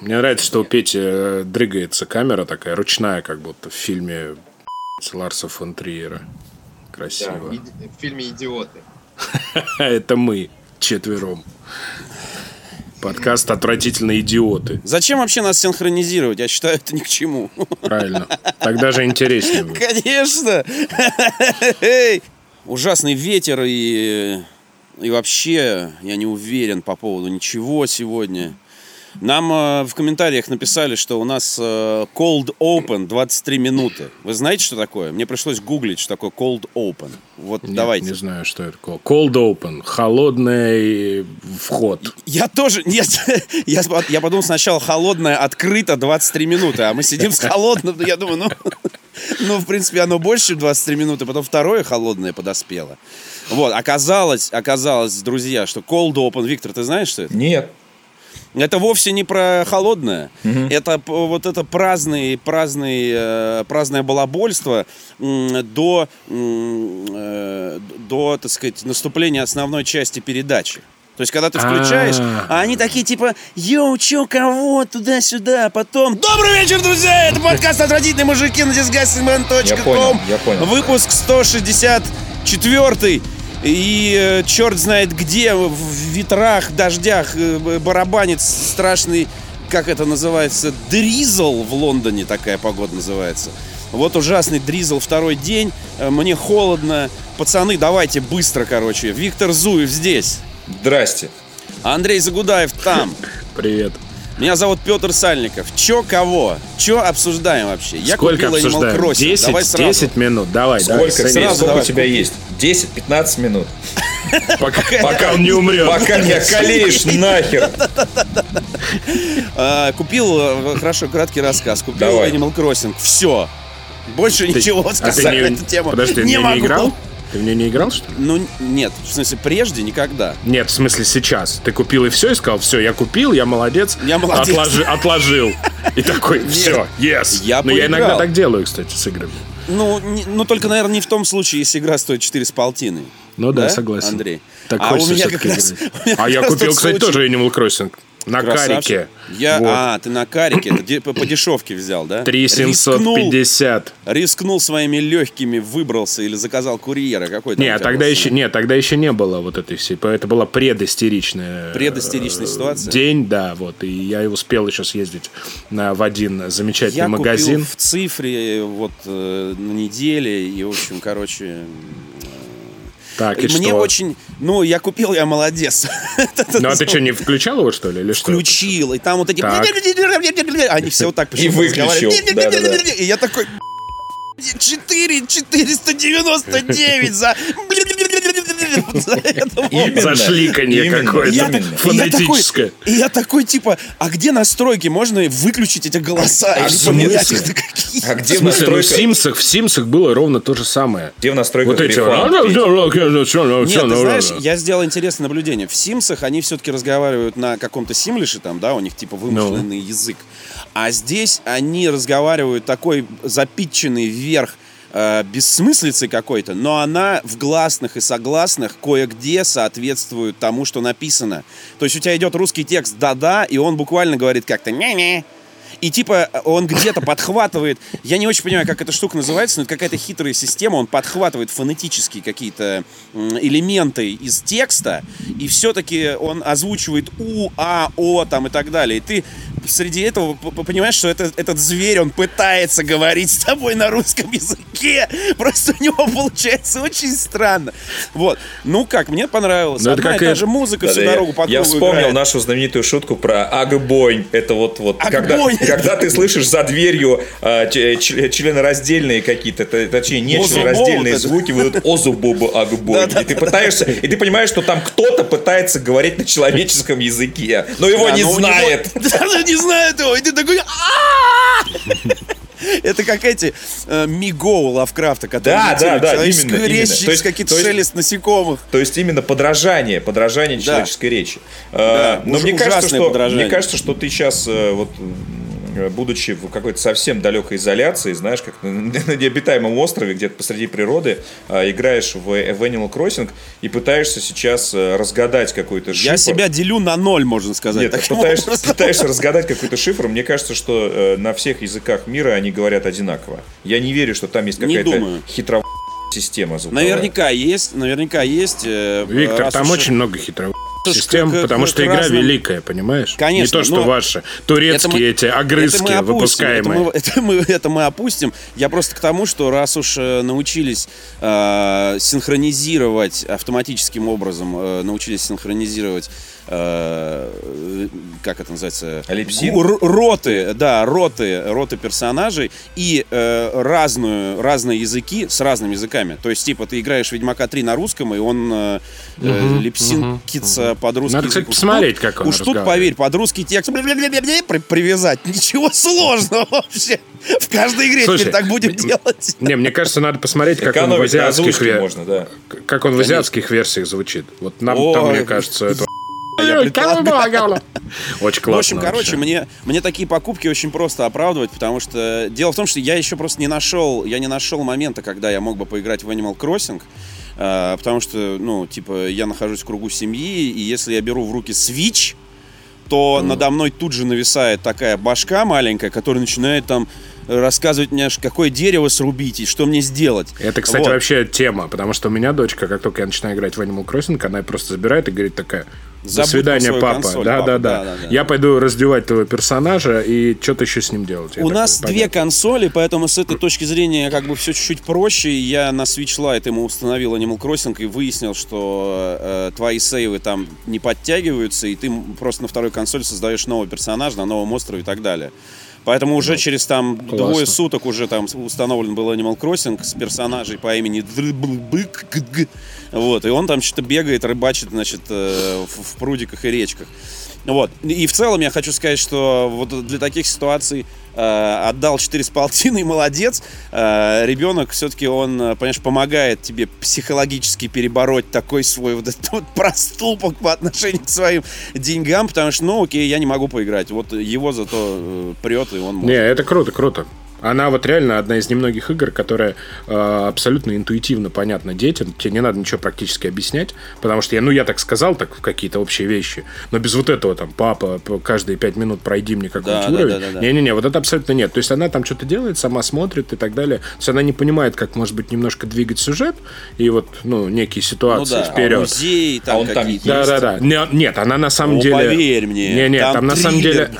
Мне нравится, что у Пети э, дрыгается камера такая ручная, как будто в фильме Ларса фон Триера. Красиво. Да, в фильме «Идиоты». Это мы четвером. Подкаст «Отвратительные идиоты». Зачем вообще нас синхронизировать? Я считаю, это ни к чему. Правильно. Тогда же интереснее будет. Конечно. Ужасный ветер и, и вообще я не уверен по поводу ничего сегодня. Нам э, в комментариях написали, что у нас э, cold open 23 минуты. Вы знаете, что такое? Мне пришлось гуглить, что такое cold open. Вот Нет, давайте. Не знаю, что это такое. Cold open. Холодный вход. Я тоже... Нет, я, я подумал сначала холодное открыто 23 минуты, а мы сидим с холодным. Я думаю, ну... Ну, в принципе, оно больше, чем 23 минуты. Потом второе холодное подоспело. Вот, оказалось, оказалось, друзья, что cold open... Виктор, ты знаешь, что это? Нет. Это вовсе не про холодное. Угу. Это вот это праздный, праздный, э, праздное балабольство до, э, до, так сказать, наступления основной части передачи. То есть, когда ты включаешь, А-а-а. а они такие типа, йоу, чё, кого, туда-сюда, потом... Добрый вечер, друзья! Это подкаст «Отвратительные мужики» на Я понял, disgustingman.com. я понял. Выпуск 164 и э, черт знает где, в ветрах, дождях э, барабанит страшный, как это называется, дризл в Лондоне такая погода называется. Вот ужасный дризл второй день, э, мне холодно. Пацаны, давайте быстро, короче. Виктор Зуев здесь. Здрасте. Андрей Загудаев там. Привет. Меня зовут Петр Сальников. Чё кого? Чё обсуждаем вообще? Я Сколько купил Animal обсуждаем? Crossing. 10, Давай сразу. 10 минут. Давай, давай. Сколько, садись. сразу сколько давай. у тебя есть? 10-15 минут. Пока, пока он не умрет. Пока не околеешь нахер. А, купил, э, хорошо, краткий рассказ. Купил Давай. Animal Crossing. Все. Больше ничего А сказать на эту тему Подожди, не могу. Ты в нее не играл, что ли? Ну, нет, в смысле, прежде никогда. Нет, в смысле сейчас. Ты купил и все, и сказал, все, я купил, я молодец. Я молодец. Отложи- отложил. И такой, все, yes. Я Ну, я иногда так делаю, кстати, с играми. Ну, не- ну, только, наверное, не в том случае, если игра стоит 4 с полтиной. Ну да, Да, согласен. Андрей? Так А хочется у меня всё-таки как раз- играть. у меня А как я раз купил, кстати, случай. тоже Animal Crossing. На Красавчик. карике. Я, Вот. А, ты на карике, это де- по, по дешевке взял, да? Рискнул, 3750. рискнул своими легкими, выбрался или заказал курьера какой-то. Не, тогда еще, нет, тогда еще не было вот этой всей. Это была. Предистеричная э, ситуация? День, да, вот. И я успел еще съездить на, в один замечательный Я магазин. купил в цифре вот э, на неделе и, в общем, короче... Так, и И мне что? очень... Ну, я купил, я молодец. Ну, а ты что, не включал его, что ли? Или что? Включил, и там вот эти... Они все вот так почему-то выключил. разговаривают. Да-да-да. И я такой... 4 499 за... Зашликанье какое-то. Фонетическое. И я такой, типа, а где настройки? Можно выключить эти голоса? А Или поменять их? А В где в смысле, ну, в настройках? Симсах, в Симсах было ровно то же самое. Где в настройках Вот эти... Нет, ты знаешь, я сделал интересное наблюдение. В Симсах они все-таки разговаривают на каком-то симлише, там, да, у них типа вымышленный язык. А здесь они разговаривают такой запитченный вверх э, бессмыслицей какой-то, но она в гласных и согласных кое-где соответствует тому, что написано. То есть у тебя идет русский текст «да-да», и он буквально говорит как-то «не-не», и типа он где-то подхватывает, я не очень понимаю, как эта штука называется, но это какая-то хитрая система, он подхватывает фонетические какие-то элементы из текста, и все-таки он озвучивает У, А, О там и так далее. И ты среди этого понимаешь, что это, этот зверь, он пытается говорить с тобой на русском языке, просто у него получается очень странно. Вот. Ну как, мне понравилось. Ну, это Одна и как та же музыка всю Да-да, дорогу по Я вспомнил играет. нашу знаменитую шутку про агбонь. Это вот, вот Агбонь. когда ты слышишь за дверью а, ч- ч- членораздельные какие-то, точнее, не членораздельные вот звуки, вот этот озубобу. Да-да-да. И ты пытаешься, и ты понимаешь, что там кто-то пытается говорить на человеческом языке, но его не но знает. Да, ну не знает его. И ты такой... Это как эти э, Миго у Лавкрафта, которые Да, имитируют да, да, именно, речь через какие-то шелест насекомых. То есть именно подражание, подражание Да. человеческой речи. Да, Но уж- мне кажется, что подражание. мне кажется, что ты сейчас вот м, будучи в какой-то совсем далекой изоляции, знаешь, как на, на необитаемом острове, где-то посреди природы, э, играешь в, в Animal Crossing и пытаешься сейчас э, разгадать какой-то шифр. Я себя делю на ноль, можно сказать. Нет, пытаешься, образом. пытаешься разгадать какой-то шифр. Мне кажется, что э, на всех языках мира они говорят одинаково. Я не верю, что там есть какая-то думаю. хитро система звуковая. Наверняка есть, наверняка есть. э, Виктор, там уж- очень много Слушай, систем, к- потому к что игра разным- великая, понимаешь? Конечно, Не то, что ваши турецкие эти огрызки это выпускаемые. Это мы, это, мы, это мы опустим. Я просто к тому, что раз уж э, научились э, синхронизировать автоматическим образом, э, научились синхронизировать, э, как это называется? Р- Роты, да, роты, роты персонажей и э, разную, разные языки с разными языками. То есть, типа, ты играешь Ведьмака 3 на русском, и он э, э, липсинкится под русский Надо, язык. Уж посмотреть, как он Уж тут, поверь, под русский текст при- привязать. Ничего сложного вообще. В каждой игре Слушай, теперь так будем делать. Не, мне кажется, надо посмотреть, как он в азиатских можно, да. как он в азиатских версиях звучит. Вот нам там, мне кажется, это Я предполагаю. очень В классно. общем, короче, вообще. мне, мне такие покупки очень просто оправдывать, потому что дело в том, что я еще просто не нашел, я не нашел момента, когда я мог бы поиграть в Animal Crossing, э, потому что, ну, типа, я нахожусь в кругу семьи, и если я беру в руки Switch, то надо мной тут же нависает такая башка маленькая, которая начинает там рассказывать мне, какое дерево срубить и что мне сделать. Это, кстати, Вот. вообще тема, потому что у меня дочка, как только я начинаю играть в Animal Crossing, она просто забирает и говорит такая, до свидания, папа. консоль, да, папа, да, да, да, да, да. Я пойду раздевать твоего персонажа и что-то еще с ним делать. Я У такой, нас две понятно. консоли, поэтому с этой точки зрения как бы все чуть-чуть проще. Я на Switch Lite ему установил Animal Crossing и выяснил, что э, твои сейвы там не подтягиваются, и ты просто на второй консоли создаешь нового персонажа на новом острове и так далее. Поэтому уже через там двое суток уже там установлен был Animal Crossing с персонажей по имени Дрыблбык. Вот, и он там что-то бегает, рыбачит, значит, э, в прудиках и речках. Вот. И в целом я хочу сказать, что вот для таких ситуаций э, отдал 4 с полтиной, молодец. Э, ребенок все-таки он, э, понимаешь, помогает тебе психологически перебороть такой свой вот этот вот проступок по отношению к своим деньгам, потому что, ну, окей, я не могу поиграть. Вот его зато э, прет, и он может. Не, это круто, круто. Она вот реально одна из немногих игр, которая э, абсолютно интуитивно понятна детям. Тебе не надо ничего практически объяснять, потому что я, ну, я так сказал, так какие-то общие вещи, но без вот этого там, папа, каждые пять минут пройди мне какой-нибудь Да, да, уровень. да, да, да. Не-не-не, вот это абсолютно нет. То есть она там что-то делает, сама смотрит и так далее. То есть она не понимает, как, может быть, немножко двигать сюжет и вот, ну, некие Ну ситуации да, вперед. музей, там А он там. Да, есть? да, да. Не- Нет, она на самом О, деле. поверь мне, Не, не, там там, на самом деле.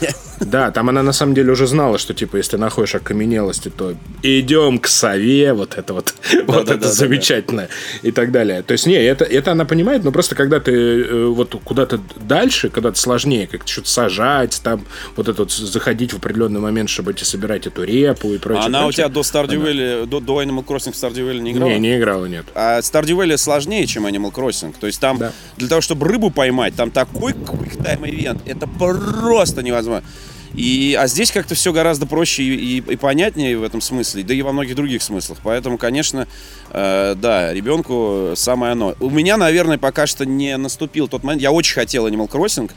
Да, там она на самом деле уже знала, что типа, если находишь окаменелости, то идем к сове, вот это вот, вот да, это да, да. замечательно и так далее. То есть, не, это, это она понимает, но просто когда ты э, вот куда-то дальше, когда-то сложнее, как что-то сажать, там, вот это вот заходить в определенный момент, чтобы эти собирать эту репу и прочее. Она у прочее. тебя до Stardew Valley, до, до Animal Crossing в Stardew Valley не играла? Не, не играла, нет. А Stardew Valley сложнее, чем Animal Crossing. То есть там Да. для того, чтобы рыбу поймать, там такой quick-time ивент. Это просто невозможно. И, а здесь как-то все гораздо проще и, и- и понятнее в этом смысле, да и во многих других смыслах. Поэтому, конечно, э, да, ребенку самое оно. У меня, наверное, пока что не наступил тот момент. Я очень хотел Animal Crossing,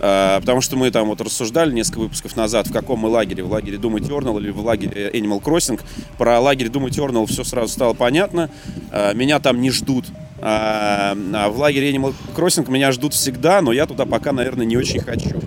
э, потому что мы там вот рассуждали несколько выпусков назад, в каком мы лагере, в лагере Doom Eternal или в лагере Animal Crossing. Про лагерь Doom Eternal все сразу стало понятно. Э, меня там не ждут. А, а в лагере Animal Crossing меня ждут всегда, но я туда пока, наверное, не очень хочу.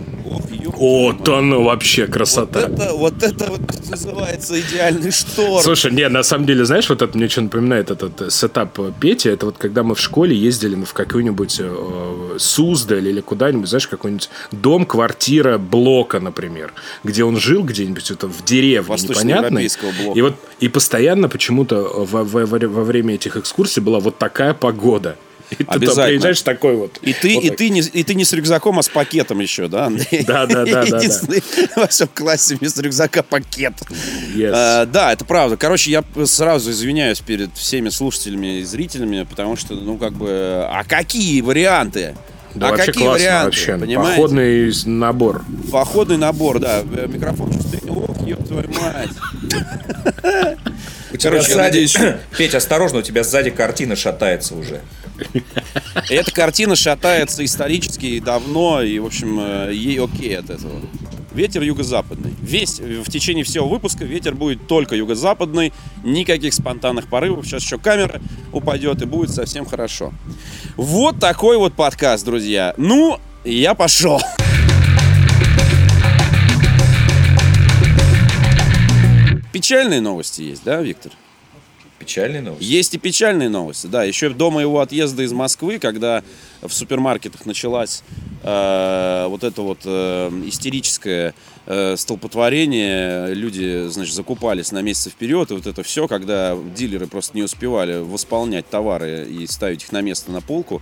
О, то ну вообще Вот красота. это, вот это вот называется идеальный шторм. Слушай, не, на самом деле, знаешь, вот это мне что напоминает этот э, сетап э, Пети, это вот когда мы в школе ездили в какую-нибудь э, Суздаль или куда-нибудь, знаешь, какой-нибудь дом, квартира Блока, например, где он жил где-нибудь это в деревне непонятной. Блока. И вот и постоянно почему-то во- во- во время этих экскурсий была вот такая погода. И ты Обязательно. приезжаешь такой вот. И ты, вот и, так. ты не, и ты не с рюкзаком, а с пакетом еще, да? Да, да, да. Единственный во всем классе вместо рюкзака пакет. Yes. А, да, это правда. Короче, я сразу извиняюсь перед всеми слушателями и зрителями, потому что, ну, как бы, а какие варианты? Да а вообще какие классно варианты? вообще. Понимаете? Походный набор. Походный набор, да. Э, Микрофон чувствует. Ох, ёб твою мать. Короче, я сзади... надеюсь- Петь, осторожно, у тебя сзади картина шатается уже. Эта картина шатается исторически давно, и, в общем, э, ей окей от этого. ветер юго-западный. Весь, в течение всего выпуска ветер будет только юго-западный, никаких спонтанных порывов. Сейчас еще камера упадет и будет совсем хорошо. Вот такой вот подкаст, друзья. Ну, я пошел. Печальные новости есть, да, Виктор? Печальные новости? Есть и печальные новости, да. Еще до моего отъезда из Москвы, когда в супермаркетах началась э, вот это вот э, истерическое э, столпотворение, люди, значит, закупались на месяц вперед, и вот это все, когда дилеры просто не успевали восполнять товары и ставить их на место на полку,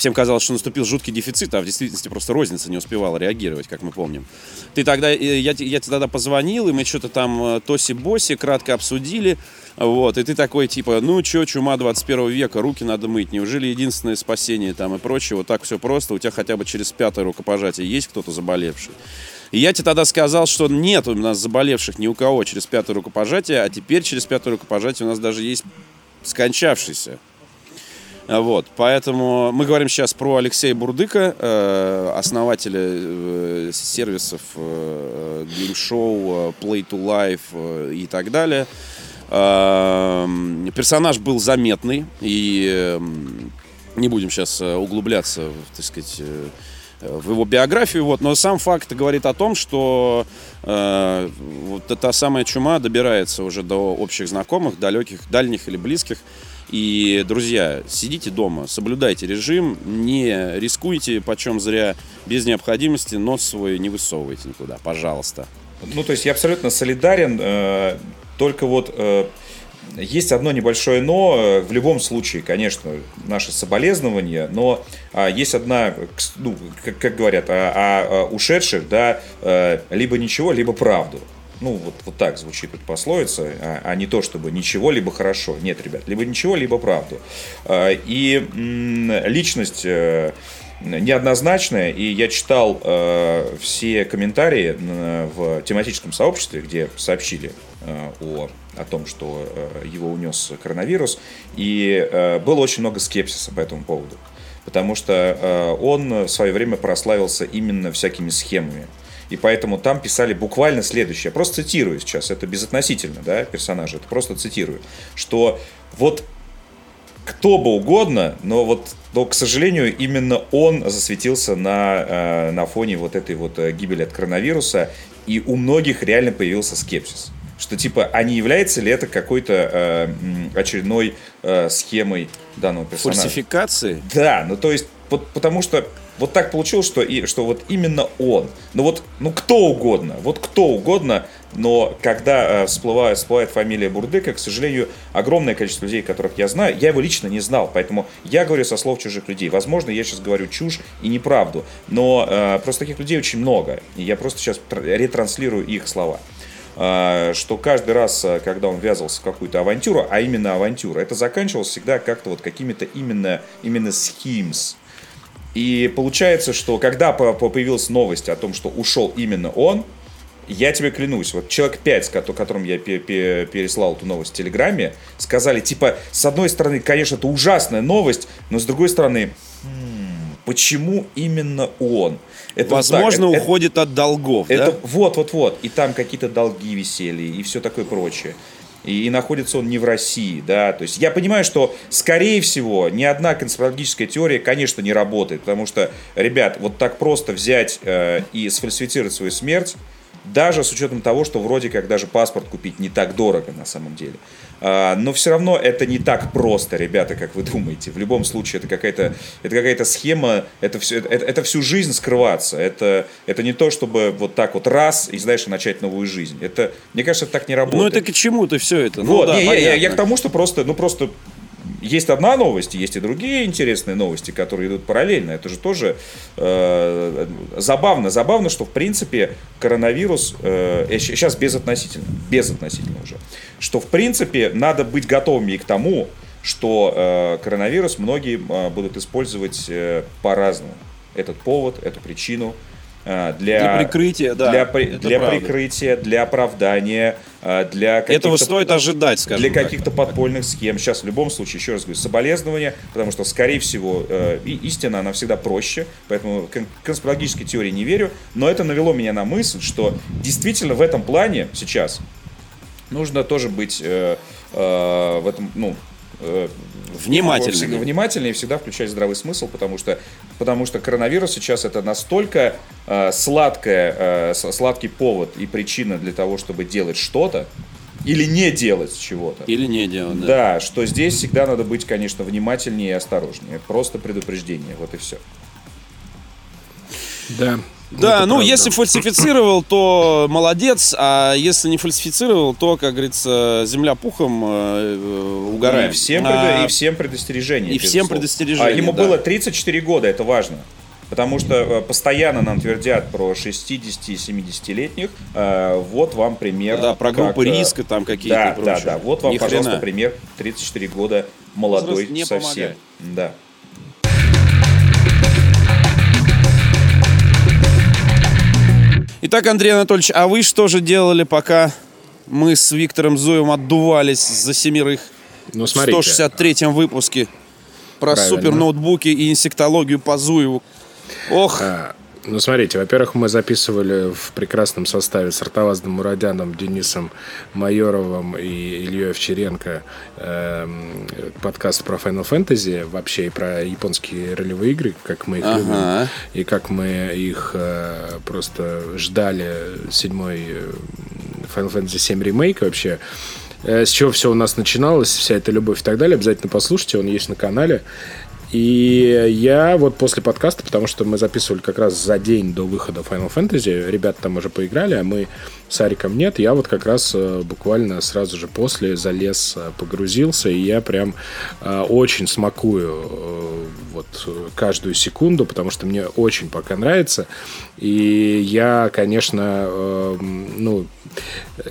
Всем казалось, что наступил жуткий дефицит, а в действительности просто розница не успевала реагировать, как мы помним. Ты тогда, я, я тебе тогда позвонил, и мы что-то там э, тоси-боси кратко обсудили. Вот, и ты такой, типа, ну чё, чума 21 века, руки надо мыть, неужели единственное спасение там и прочее, вот так все просто, у тебя хотя бы через пятое рукопожатие есть кто-то заболевший. И я тебе тогда сказал, что нет у нас заболевших ни у кого через пятое рукопожатие, а теперь через пятое рукопожатие у нас даже есть скончавшийся. Вот, поэтому мы говорим сейчас про Алексея Бурдыка, э, основателя э, сервисов э, Game Show, Play to Life и так далее. Персонаж был заметный, и не будем сейчас углубляться, так сказать, в его биографию, вот, но сам факт говорит о том, что э, вот эта самая чума добирается уже до общих знакомых, далеких, дальних или близких, и, друзья, сидите дома, соблюдайте режим, не рискуйте почем зря, без необходимости нос свой не высовывайте никуда, пожалуйста. Ну, то есть я абсолютно солидарен, э, только вот э, есть одно небольшое но. Э, в любом случае, конечно, наши соболезнования, но а, есть одна, ну, как, говорят, о, о, о ушедших, да, либо ничего, либо правду. Ну, вот, вот так звучит эта пословица, а, а не то, чтобы ничего, либо хорошо. Нет, ребят, либо ничего, либо правду. А, и личность э, неоднозначная, и я читал э, все комментарии в тематическом сообществе, где сообщили э, о, о том, что его унес коронавирус, и было очень много скепсиса по этому поводу. Потому что он в свое время прославился именно всякими схемами и поэтому там писали буквально следующее. Я просто цитирую сейчас, это безотносительно, да, персонажа, это просто цитирую, что вот кто бы угодно, но вот, но, к сожалению, именно он засветился на, э, на фоне вот этой вот э, гибели от коронавируса, и у многих реально появился скепсис. Что типа, а не является ли это какой-то э, очередной э, схемой данного персонажа? Фальсификации? Да, ну то есть, вот, потому что вот так получилось, что, и, что вот именно он. Ну вот, ну кто угодно, вот кто угодно, но когда э, всплывает, всплывает фамилия Бурдыка, к сожалению, огромное количество людей, которых я знаю, я его лично не знал, поэтому я говорю со слов чужих людей. Возможно, я сейчас говорю чушь и неправду, но э, просто таких людей очень много, и я просто сейчас ретранслирую их слова э, что каждый раз, э, когда он ввязывался в какую-то авантюру, а именно авантюра, это заканчивалось всегда как-то вот какими-то именно, именно schemes, и получается, что когда появилась новость о том, что ушел именно он, я тебе клянусь, вот человек 5, которым я переслал эту новость в Телеграме, сказали, типа, с одной стороны, конечно, это ужасная новость, но с другой стороны, «Хм, почему именно он? Это Возможно, вот так, уходит это, от долгов, это, да? Вот, вот, вот. И там какие-то долги висели, и все такое прочее и, находится он не в России, да, то есть я понимаю, что, скорее всего, ни одна конспирологическая теория, конечно, не работает, потому что, ребят, вот так просто взять э, и сфальсифицировать свою смерть, даже с учетом того, что вроде как даже паспорт купить не так дорого на самом деле. А, но все равно это не так просто, ребята, как вы думаете. В любом случае, это какая-то, это какая-то схема, это, все, это, это всю жизнь скрываться. Это, это не то, чтобы вот так вот раз и, знаешь, начать новую жизнь. Это, мне кажется, так не работает. Ну, это к чему-то все это? Ну, вот, да, не, я, я, я к тому, что просто, ну, просто есть одна новость, есть и другие интересные новости, которые идут параллельно. Это же тоже э, забавно. Забавно, что в принципе коронавирус, э, сейчас безотносительно, безотносительно уже, что в принципе надо быть готовыми и к тому, что э, коронавирус многие э, будут использовать э, по-разному. Этот повод, эту причину. Для, для прикрытия, да. Для, для прикрытия, для оправдания, для Этого стоит ожидать, скажем Для каких-то подпольных схем. Сейчас в любом случае, еще раз говорю, соболезнования, потому что, скорее всего, и истина, она всегда проще, поэтому конспирологической теории не верю, но это навело меня на мысль, что действительно в этом плане сейчас нужно тоже быть э, э, в этом, ну, э, внимательными. Внимательнее и всегда включать здравый смысл, потому что, потому что коронавирус сейчас это настолько э, сладкая, э, сладкий повод и причина для того, чтобы делать что-то, или не делать чего-то. Или не делать, да. Да, что здесь всегда надо быть, конечно, внимательнее и осторожнее. Просто предупреждение, вот и все. Да, да, ну правда. если фальсифицировал, то молодец, а если не фальсифицировал, то, как говорится, земля пухом э, угораем. И всем, а, и всем предостережение. И всем предостережение. А ему да. было 34 года, это важно. Потому что э, постоянно нам твердят про 60-70-летних. Э, вот вам пример. Да, про группы как, риска там какие-то. Да, да, да. Вот вам, Ни пожалуйста, хрена. пример 34 года молодой совсем. Помогает. Да. Итак, Андрей Анатольевич, а вы что же делали, пока мы с Виктором Зуевым отдувались за семерых ну, смотрите. в 163-м выпуске про Правильно. супер ноутбуки и инсектологию по Зуеву? Ох, а, ну, смотрите, во-первых, мы записывали в прекрасном составе с Артаваздом Мурадяном, Денисом Майоровым и Ильей Овчаренко э, подкаст про Final Fantasy, вообще и про японские ролевые игры, как мы их ага. любим, и как мы их э, просто ждали седьмой э, Final Fantasy 7 ремейк вообще э, с чего все у нас начиналось, вся эта любовь и так далее, обязательно послушайте, он есть на канале. И я вот после подкаста, потому что мы записывали как раз за день до выхода Final Fantasy, ребята там уже поиграли, а мы с Ариком нет, я вот как раз э, буквально сразу же после залез, э, погрузился, и я прям э, очень смакую вот каждую секунду, потому что мне очень пока нравится. И я, конечно, ну,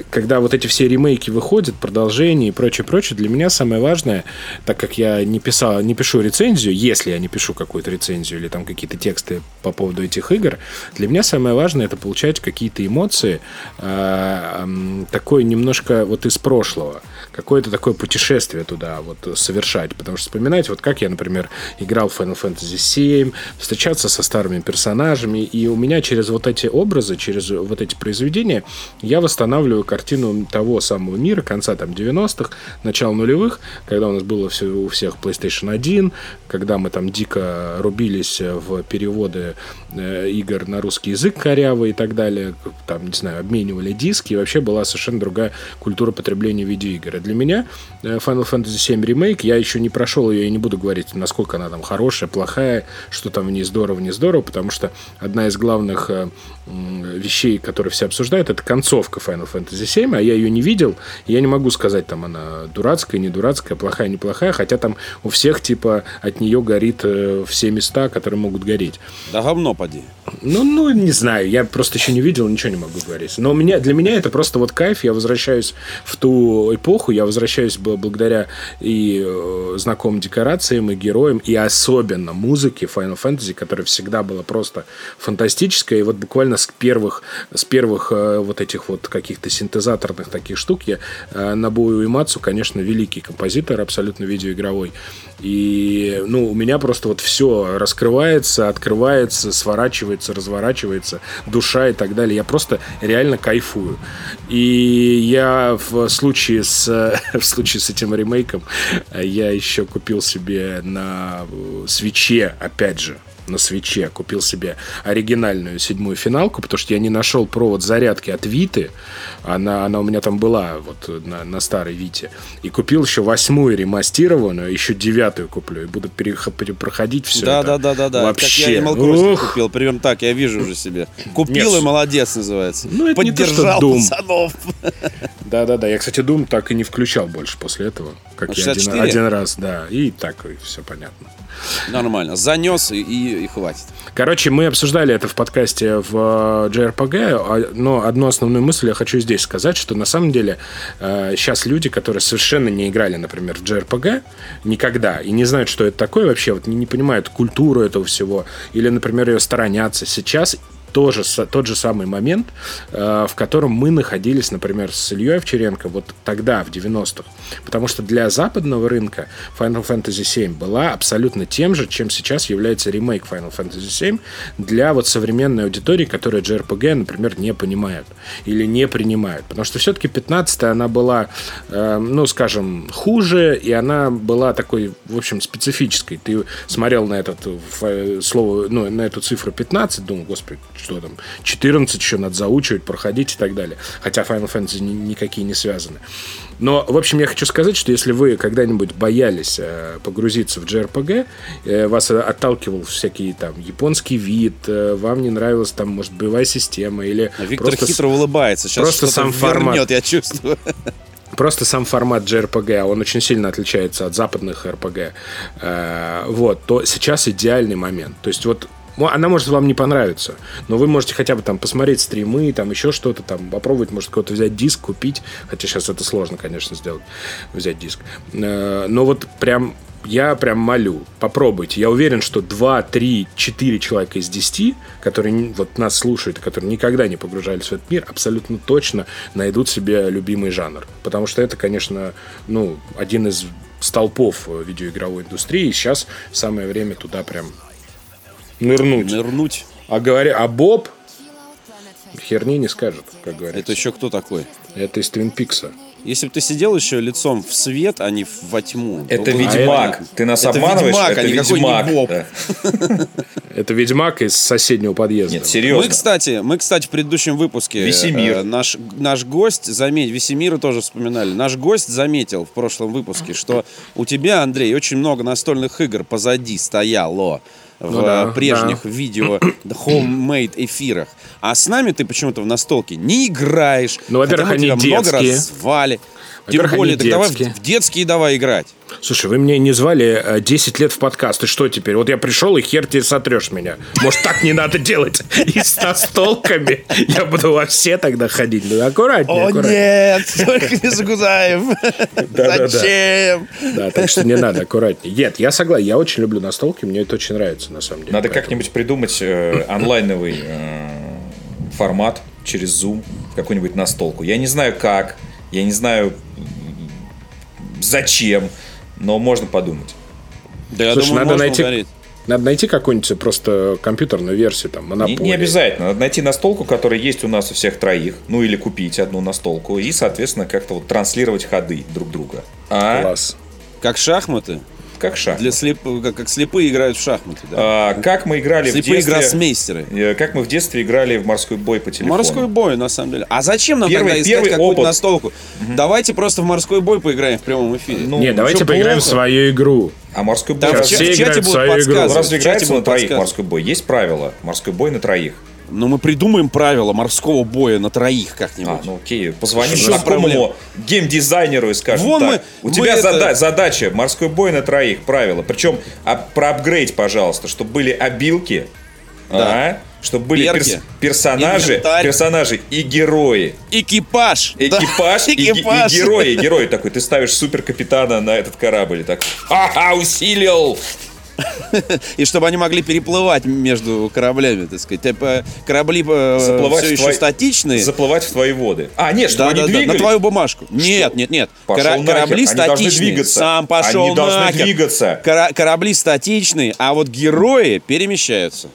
когда вот эти все ремейки выходят, продолжения и прочее, прочее, для меня самое важное, так как я не писал, не пишу рецензию, если я не пишу какую-то рецензию или там какие-то тексты по поводу этих игр, для меня самое важное это получать какие-то эмоции, э, э, такое немножко вот из прошлого, какое-то такое путешествие туда вот совершать, потому что вспоминать, вот как я, например, играл в Final Fantasy VII, встречаться со старыми персонажами, и у меня через вот эти образы, через вот эти произведения я восстанавливаю картину того самого мира конца там 90-х, начала нулевых, когда у нас было все, у всех PlayStation 1, когда мы там дико рубились в переводы э, игр на русский язык корявый и так далее, там, не знаю, обменивали диски, и вообще была совершенно другая культура потребления видеоигр. И для меня э, Final Fantasy VII Remake, я еще не прошел ее, и не буду говорить, насколько она там хорошая, плохая, что там в ней здорово, не здорово, потому что одна из главных э, вещей, которые все обсуждают, это концовка Final Fantasy VII, а я ее не видел, я не могу сказать, там она дурацкая, не дурацкая, плохая, не плохая, хотя там у всех, типа, от нее горит э, все места, которые могут гореть. Да говно поди. Ну, ну, не знаю, я просто еще не видел, ничего не могу говорить. Но у меня, для меня это просто вот кайф, я возвращаюсь в ту эпоху, я возвращаюсь благодаря и э, знакомым декорациям, и героям, и особенно музыке Final Fantasy, которая всегда была просто фантастическая, и вот буквально с первых, с первых э, вот этих вот каких-то синтезаторных таких штук я э, Набую Имацу, конечно, великий композитор, абсолютно видеоигровой. И, ну, у меня просто вот все раскрывается, открывается, сворачивается, разворачивается, душа и так далее. Я просто реально кайфую. И я в случае с, в случае с этим ремейком я еще купил себе на свече, опять же, на свече. Купил себе оригинальную седьмую финалку, потому что я не нашел провод зарядки от Виты. Она, она у меня там была вот на, на старой Вите. И купил еще восьмую ремастированную, еще девятую куплю. И буду проходить все да, это. Да, да, да, да. Вообще. Как я купил. Примерно так, я вижу уже себе. Купил Нет. и молодец называется. Ну, это Поддержал не то, что пацанов. Да, да, да. Я, кстати, Doom так и не включал больше после этого. Как 64? я один, один раз, да. И так, и все понятно. Нормально. Занес и, и, и хватит. Короче, мы обсуждали это в подкасте в э, JRPG, а, но одну основную мысль я хочу здесь сказать, что на самом деле сейчас э, люди, которые совершенно не играли, например, в JRPG никогда и не знают, что это такое вообще, вот не, не понимают культуру этого всего, или, например, ее сторонятся, сейчас тоже, тот же самый момент, э, в котором мы находились, например, с Ильей Овчаренко вот тогда, в 90-х. Потому что для западного рынка Final Fantasy VII была абсолютно тем же, чем сейчас является ремейк Final Fantasy VII для вот современной аудитории, которая JRPG, например, не понимает или не принимает. Потому что все-таки 15-я она была, э, ну, скажем, хуже, и она была такой, в общем, специфической. Ты смотрел на этот э, слово, ну, на эту цифру 15, думал, господи, что там, 14 еще надо заучивать, проходить и так далее. Хотя Final Fantasy ни, никакие не связаны. Но, в общем, я хочу сказать, что если вы когда-нибудь боялись э, погрузиться в JRPG, э, вас отталкивал всякий там японский вид, э, вам не нравилась там, может, боевая система или... А Виктор просто, хитро улыбается. Сейчас просто сам формат. я чувствую. Просто сам формат JRPG, а он очень сильно отличается от западных RPG, э, вот, то сейчас идеальный момент. То есть вот она может вам не понравиться, но вы можете хотя бы там посмотреть стримы, там еще что-то, там попробовать, может, кого-то взять диск, купить, хотя сейчас это сложно, конечно, сделать, взять диск. Э, но вот прям я прям молю, попробуйте. Я уверен, что 2, 3, 4 человека из 10, которые вот нас слушают, которые никогда не погружались в этот мир, абсолютно точно найдут себе любимый жанр. Потому что это, конечно, ну, один из столпов видеоигровой индустрии. И сейчас самое время туда прям нырнуть. Нырнуть. А, говоря, а Боб херни не скажет, как говорится. Это еще кто такой? Это из Твин Пикса. Если бы ты сидел еще лицом в свет, а не во тьму. Это Ведьмак. Ты нас это обманываешь? Ведьмак, это а Ведьмак. Не Боб. Это Ведьмак из соседнего подъезда. Нет, серьезно. Мы, кстати, мы, кстати, в предыдущем выпуске... Весемир. Э, наш, наш гость заметил... Весемира тоже вспоминали. Наш гость заметил в прошлом выпуске, что у тебя, Андрей, очень много настольных игр позади стояло в ну, да, прежних да. видео homemade эфирах. А с нами ты почему-то в настолке не играешь. Ну, во-первых, они детские. много раз звали. Тем более, так давай в, в детские давай играть. Слушай, вы мне не звали 10 э, лет в подкаст. И что теперь? Вот я пришел, и хер тебе сотрешь меня. Может, так не надо делать? И с настолками я буду во все тогда ходить. Ну, аккуратнее, О, нет, только не Загузаев. Зачем? Да, так что не надо, аккуратнее. Нет, я согласен, я очень люблю настолки, мне это очень нравится, на самом деле. Надо как-нибудь придумать э, онлайновый э, формат через Zoom, какую-нибудь настолку. Я не знаю как, я не знаю зачем, но можно подумать. Да, я Слушай, думаю, надо найти, ударить. надо найти какую-нибудь просто компьютерную версию, там, Не, не обязательно. Надо найти настолку, которая есть у нас у всех троих, ну или купить одну настолку, и, соответственно, как-то вот транслировать ходы друг друга. А? Класс. Как шахматы? Как шахматы. Для слеп... как, как слепые играют в шахматы, да. А, как мы играли слепые в детстве... гроссмейстеры. Э, как мы в детстве играли в морской бой по телефону. Морской бой, на самом деле. А зачем нам первый, тогда искать какую-то настолку? Угу. Давайте просто в морской бой поиграем в прямом эфире. Ну, Не, давайте поиграем плохо. в свою игру. А морской бой... Там все в чате будут подсказывать. Разве играется на троих морской бой? Есть правила. Морской бой на троих. Но мы придумаем правила морского боя на троих как-нибудь. А, ну окей. Позвоним знакомому геймдизайнеру и скажем, Вон так, мы, у тебя мы зада- это... задача морской бой на троих, правила. Причем а, проапгрейд, пожалуйста, чтобы были обилки, да. а, чтобы были перс- персонажи, Инвентарь. персонажи и герои. Экипаж. Экипаж, да. и, Экипаж. И, и герои. Герой такой. Ты ставишь суперкапитана на этот корабль. И так, ага, усилил. И чтобы они могли переплывать между кораблями, так сказать. Типа, корабли э, Заплывать все еще твои... статичные. Заплывать в твои воды. А, нет, чтобы да, они да, да, на твою бумажку. Что? Нет, нет, нет. Кора- корабли нахер. статичные. Сам пошел Они должны нахер. двигаться. Кора- корабли статичные, а вот герои перемещаются.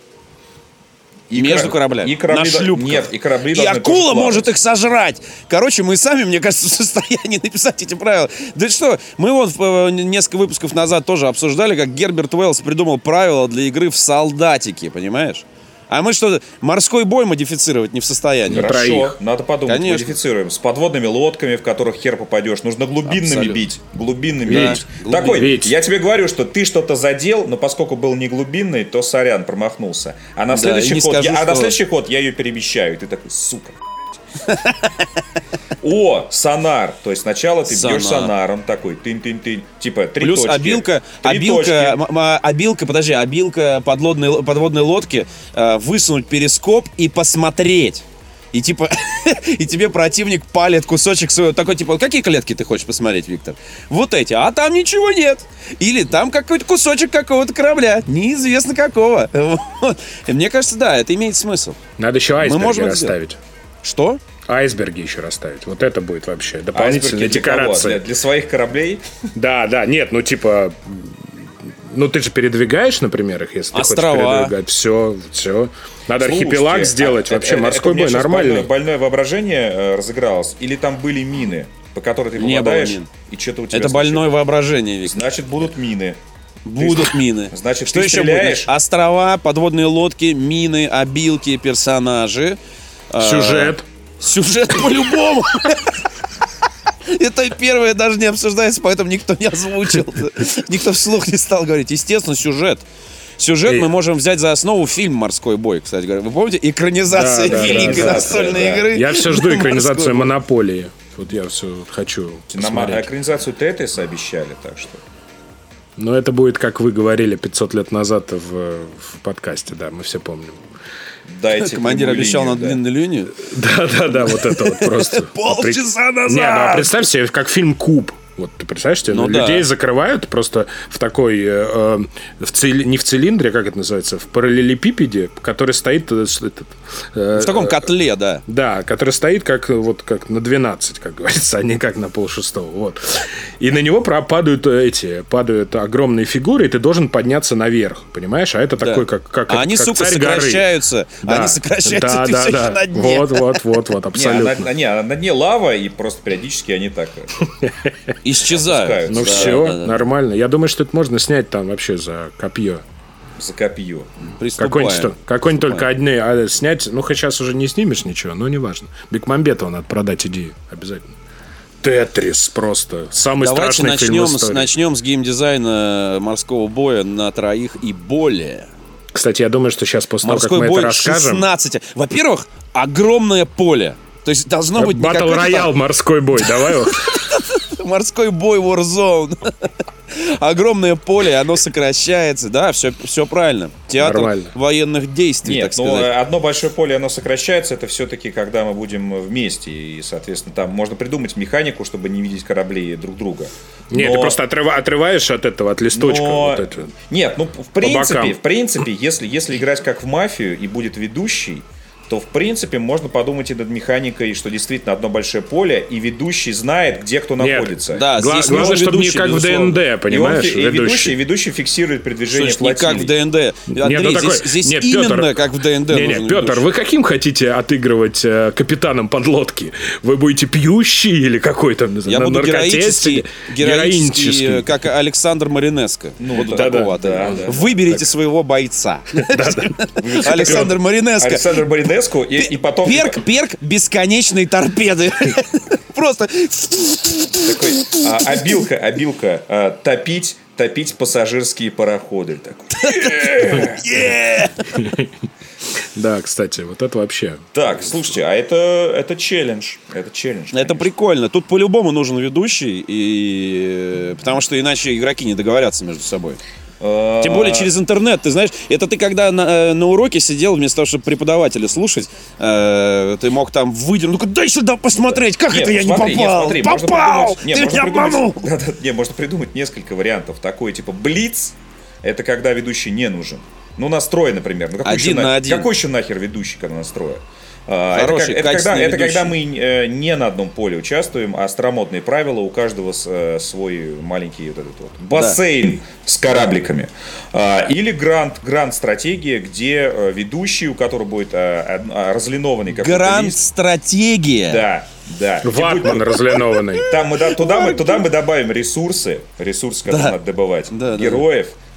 И между кораблями. И корабли на шлюпках. Нет, и корабли И акула может их сожрать. Короче, мы сами, мне кажется, в состоянии написать эти правила. Да что, мы вот э, несколько выпусков назад тоже обсуждали, как Герберт Уэллс придумал правила для игры в солдатики, понимаешь? А мы что, морской бой модифицировать не в состоянии? Хорошо, троих. надо подумать, Конечно. модифицируем. С подводными лодками, в которых хер попадешь. Нужно глубинными Абсолютно. бить. Глубинными да. бить. Глубин. Такой, Ведь. я тебе говорю, что ты что-то задел, но поскольку был не глубинный, то сорян, промахнулся. А на следующий, да, ход, скажу, я, что... а на следующий ход я ее перемещаю. И ты такой, сука. О, сонар. То есть сначала ты Сонар. бьешь сонаром такой, тынь-тынь-тынь. Типа три Плюс точки. обилка, три обилка, м- м- обилка, подожди, обилка подводной, подводной лодки, э, высунуть перископ и посмотреть и типа, и тебе противник палит кусочек своего, такой типа, какие клетки ты хочешь посмотреть, Виктор? Вот эти, а там ничего нет. Или там какой-то кусочек какого-то корабля, неизвестно какого. Вот. И мне кажется, да, это имеет смысл. Надо еще айсберги можем это расставить. Что? Айсберги еще расставить. Вот это будет вообще дополнительная Айсберги для кого? декорация. Для, для своих кораблей? Да, да, нет, ну типа, ну ты же передвигаешь, например, их, если Острова. ты хочешь передвигать. Все, все. Надо архипелаг Слушайте, сделать. а вообще это- морской это бой нормальный. Больное, больное воображение э, разыгралось. Или там были мины, по которым ты Не было попадаешь, мин. и что-то у тебя Это случилось. больное воображение, Виктор. Значит, будут мины. Будут мины. Значит, что ты еще будет? стреляешь? Значит, Острова, подводные лодки, мины, обилки, персонажи. А, Сюжет. Сюжет по-любому. Это первое даже не обсуждается, поэтому никто не озвучил. Никто вслух не стал говорить. Естественно, сюжет. Сюжет мы можем взять за основу фильм «Морской бой», кстати говоря. Вы помните? Экранизация Да, великой да, да, настольной да. игры. Я все жду «Морской экранизацию бой». Монополии. Вот я все хочу посмотреть. экранизацию Тетриса обещали, так что... Но это будет, как вы говорили 500 лет назад в, в подкасте, да, мы все помним. Дайте Командир обещал на линию, да. длинную линию. Да, да, да, вот это вот просто. Полчаса Не, ну а назад! представь себе, как фильм Куб. Вот ты представляешь, тебе Ну да. людей закрывают просто в такой, э, э, в цили- не в цилиндре, как это называется, в параллелепипеде, который стоит... э, этот, э, В таком котле, да. Да, который стоит как, вот, как на 12, как говорится, а не как на полшестого. Вот. И на него падают эти, падают огромные фигуры, и ты должен подняться наверх, понимаешь? А это Да. такой, как, как, А они, как сука, царь горы. сокращаются. Да. Они сокращаются, да, ты да, все да. еще на дне. Вот, вот, вот, вот, Не, абсолютно. на, не, на дне лава, и просто периодически они так Исчезают. Ну Да, все, да, да. нормально. Я думаю, что это можно снять там вообще за копье. за копье. Какой-нибудь, какой-нибудь только одни а снять. Ну, хоть сейчас уже не снимешь ничего, но неважно. Бекмамбетова надо продать идею. Обязательно. Тетрис просто. Самый Давайте страшный фильм начнем с, истории. начнем с геймдизайна морского боя на троих и более. Кстати, я думаю, что сейчас после того, Морской как мы бой это расскажем... 16. Во-первых, огромное поле. То есть должно быть не Батл роял, там морской бой, давай. морской бой Warzone. Огромное поле, оно сокращается, да, все, все правильно. Театр Нормально. военных действий, Нет, так но сказать. э, одно большое поле, оно сокращается, это все-таки когда мы будем вместе, и, соответственно, там можно придумать механику, чтобы не видеть кораблей друг друга. Нет, Но- ты просто отрыва- отрываешь от этого, от листочка. но- вот это. Нет, ну в принципе, в принципе, если, если играть как в мафию и будет ведущий, то в принципе можно подумать и над механикой, что действительно одно большое поле, и ведущий знает, где кто Нет. находится. Да, Гла- здесь Главное, чтобы не ведущий, как в безусловно. ДНД, И, он понимаешь, фи- и ведущий, ведущий. ведущий фиксирует передвижение Слушай, не как в. ДНД. Андрей, Не, ну такой- здесь, здесь нет, именно Пётр- как в ДНД. Не, не, нужен Петр, ведущий. вы каким хотите отыгрывать э, капитаном подлодки? Вы будете пьющий или какой-то не знаю, Я буду наркотический? героический, героический, э, как Александр Маринеско. Ну, вот да, такого да, да, да. Выберите своего бойца. Александр Маринеско. Александр Маринеску, и, и потом... Перк, перк бесконечной торпеды. Просто Такой, а, обилка, обилка, а, топить, топить пассажирские пароходы. Такой. Да, кстати, вот это вообще. Так, слушайте, а это, это челлендж. Это челлендж. Это прикольно. Тут по-любому нужен ведущий, и... потому что иначе игроки не договорятся между собой. А, Тем более через интернет, ты знаешь, это ты когда на, э, на уроке сидел, вместо того, чтобы преподавателя слушать, э, ты мог там выдернуть, ну-ка дай сюда посмотреть, как Нет, это я ну смотри, не нет, попал? смотри, можно попал! нет, ты меня обманул! Не, можно придумать несколько вариантов. Такой, типа, блиц, это когда ведущий не нужен. Ну, настрой, например. Ну, какой Один еще на на- один. Какой еще нахер ведущий, когда настроя? А, это, Хороший, как- это когда, это когда мы э, не на одном поле участвуем, а старомодные правила, у каждого э, свой маленький вот этот вот бассейн с корабликами. А, или грант, грант стратегия, где э, ведущий, у которого будет а, разлинованный какой-то Гранд лист. стратегия. Да, да. Ватман разлинованный. там мы, да- туда, мы, туда мы добавим ресурсы, ресурсы, которые Да. надо добывать, Да, да,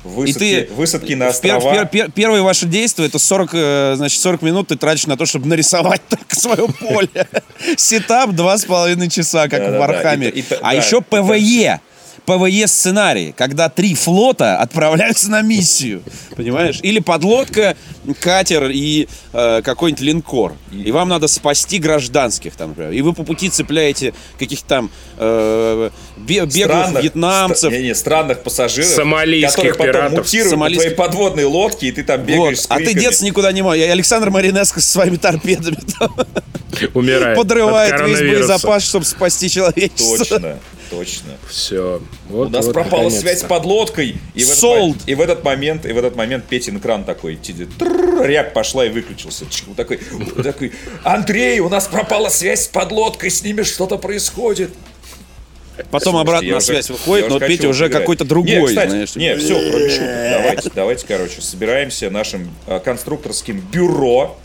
героев, И высадки, ты высадки на в пер- острова. пер- пер- первые ваши действия это 40, э, значит, 40 минут ты тратишь на то, чтобы нарисовать только свое поле. Setup два с половиной часа, как в т- А еще PvE. PvE-сценарий, когда три флота отправляются на миссию, понимаешь? Или подлодка, катер и э, какой-нибудь линкор. И вам надо спасти гражданских там, например. И вы по пути цепляете каких-то там э, бе- беглых Странных- вьетнамцев. ст- не, не, странных пассажиров, Сомалийских которые потом пиратов. Сомалийских- твоей подводной лодке, и ты там Вот. бегаешь с А ты деться никуда не можешь. Александр Маринеско со своими торпедами там Умирает. подрывает весь боезапас, чтобы спасти человечество. Точно, точно. Все. Вот, У нас вот, пропала связь с подлодкой, и в, Sold. и в этот момент, и в этот момент Петин экран такой, рябь пошла и выключился. Такой, такой, Андрей, у нас пропала связь с подлодкой, с ними что-то происходит. Потом Слушайте, обратно на связь выходит, но Петя уже какой-то Не, другой, кстати, знаешь. Не, все, кроме шуток. Давайте, давайте, короче, собираемся нашим э, конструкторским бюро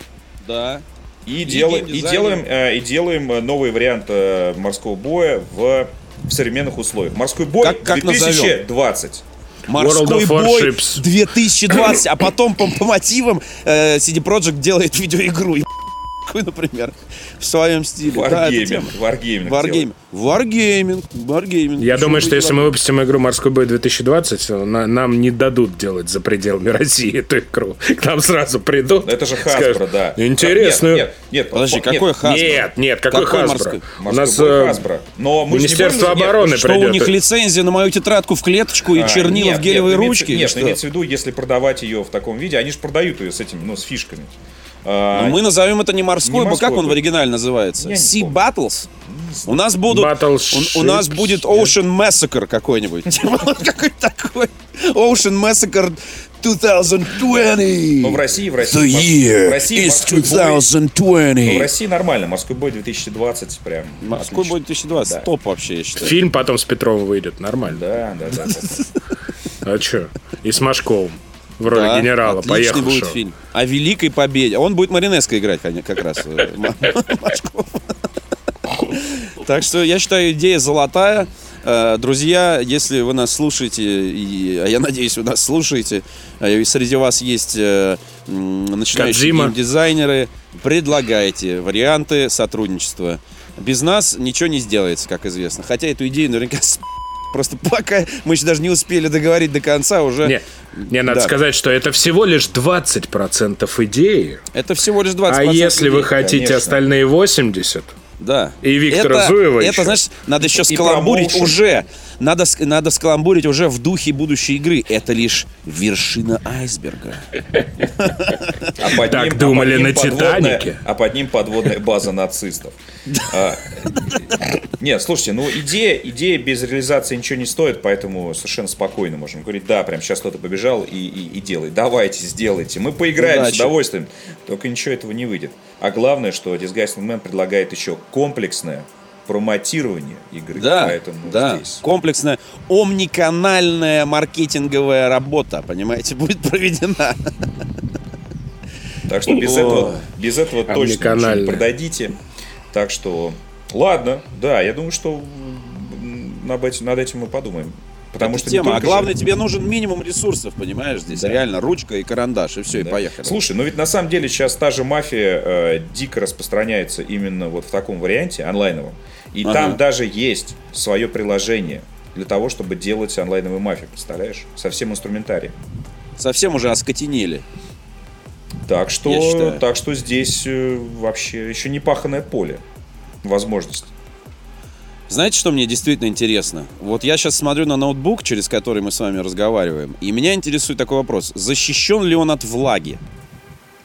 Да. и, и, геймдизайнером. делаем, э, и делаем э, новый вариант э, морского боя в, в современных условиях. Морской бой Как- как назовем? 2020. Морской World of бой Warships. 2020, а потом по, по мотивам э, CD Projekt делает видеоигру. Какую, например, в своем стиле. Да, это тема. Wargaming. Wargaming. Wargaming. Wargaming. Wargaming. Я Почему думаю, что если мы выпустим игру «Морской бой 2020», на- нам не дадут делать за пределами России эту игру. К нам сразу придут. Это же Hasbro, скажут, да. Интересную. Нет, нет, нет. Подожди, нет, какой Hasbro? Нет, нет, какой, Какой Hasbro? морской? У нас бой э, Hasbro. Но мы же не Министерство будем- нет, обороны Что придет. у них лицензия на мою тетрадку в клеточку и А, чернила нет, в гелевые нет, ручки? Нет, имеется в виду, если продавать ее в таком виде, они же продают ее с этими, ну, с фишками. А, Но мы назовем это не морской, Не морской как он в оригинале называется? Я Sea. Battles? У нас будут, Battleships, у, у нас будет? Ocean Massacre какой-нибудь. Какой-то такой. Ocean Massacre 2020. Но в России, в России, The year в России is морской бой, ну, в 2020. России нормально, морской бой 2020 прям. Морской отлично. бой 2020. Да. Топ вообще, я считаю. Фильм потом с Петровым выйдет, нормально. Да, да, да. да. А что? И с Машковым в роли Да, генерала, отличный поехавшего. будет фильм. О Великой Победе. Он будет Маринеско играть как раз. э. Так что я считаю, идея золотая. Э, Друзья, если вы нас слушаете, и, а я надеюсь, вы нас слушаете, э, и среди вас есть начинающие дизайнеры, предлагайте варианты сотрудничества. Без нас ничего не сделается, как известно. Хотя эту идею наверняка Просто пока мы еще даже не успели договорить до конца, уже... Не, не надо Да. сказать, что это всего лишь 20% идеи. Это всего лишь 20% А если вы людей. хотите конечно. остальные 80%, Да. И Виктора это, Зуева Это, еще. значит, надо еще скаламбурить уже. Надо, надо скаламбурить уже в духе будущей игры. Это лишь вершина айсберга. А Так а думали на «Титанике». А под ним подводная база нацистов. А, Нет, слушайте, ну идея, идея без реализации ничего не стоит, поэтому совершенно спокойно можем говорить, да, прям сейчас кто-то побежал и, и, и делай. Давайте, сделайте. Мы поиграем с удовольствием. Только ничего этого не выйдет. А главное, что Disguised Man предлагает еще комплексное промотирование игры. Да, Поэтому да. здесь Комплексная, омниканальная маркетинговая работа, понимаете, будет проведена. Так что без О. этого, без этого точно ничего не продадите. Так что, ладно, да, я думаю, что м, над этим, над этим мы подумаем. Потому Это что тема. А главное, же- тебе нужен минимум ресурсов, понимаешь, здесь. Да. Реально, ручка и карандаш, и все, и Да. поехали. Слушай, ну ведь на самом деле сейчас та же мафия э, дико распространяется именно вот в таком варианте, онлайновом. И Ага. там даже есть свое приложение для того, чтобы делать онлайновую мафию, представляешь? Со всем инструментарием. Совсем уже оскотенели. Так что, так что здесь э, вообще еще не паханное поле возможностей. Знаете, что мне действительно интересно? Вот я сейчас смотрю на ноутбук, через который мы с вами разговариваем, и меня интересует такой вопрос. Защищен ли он от влаги?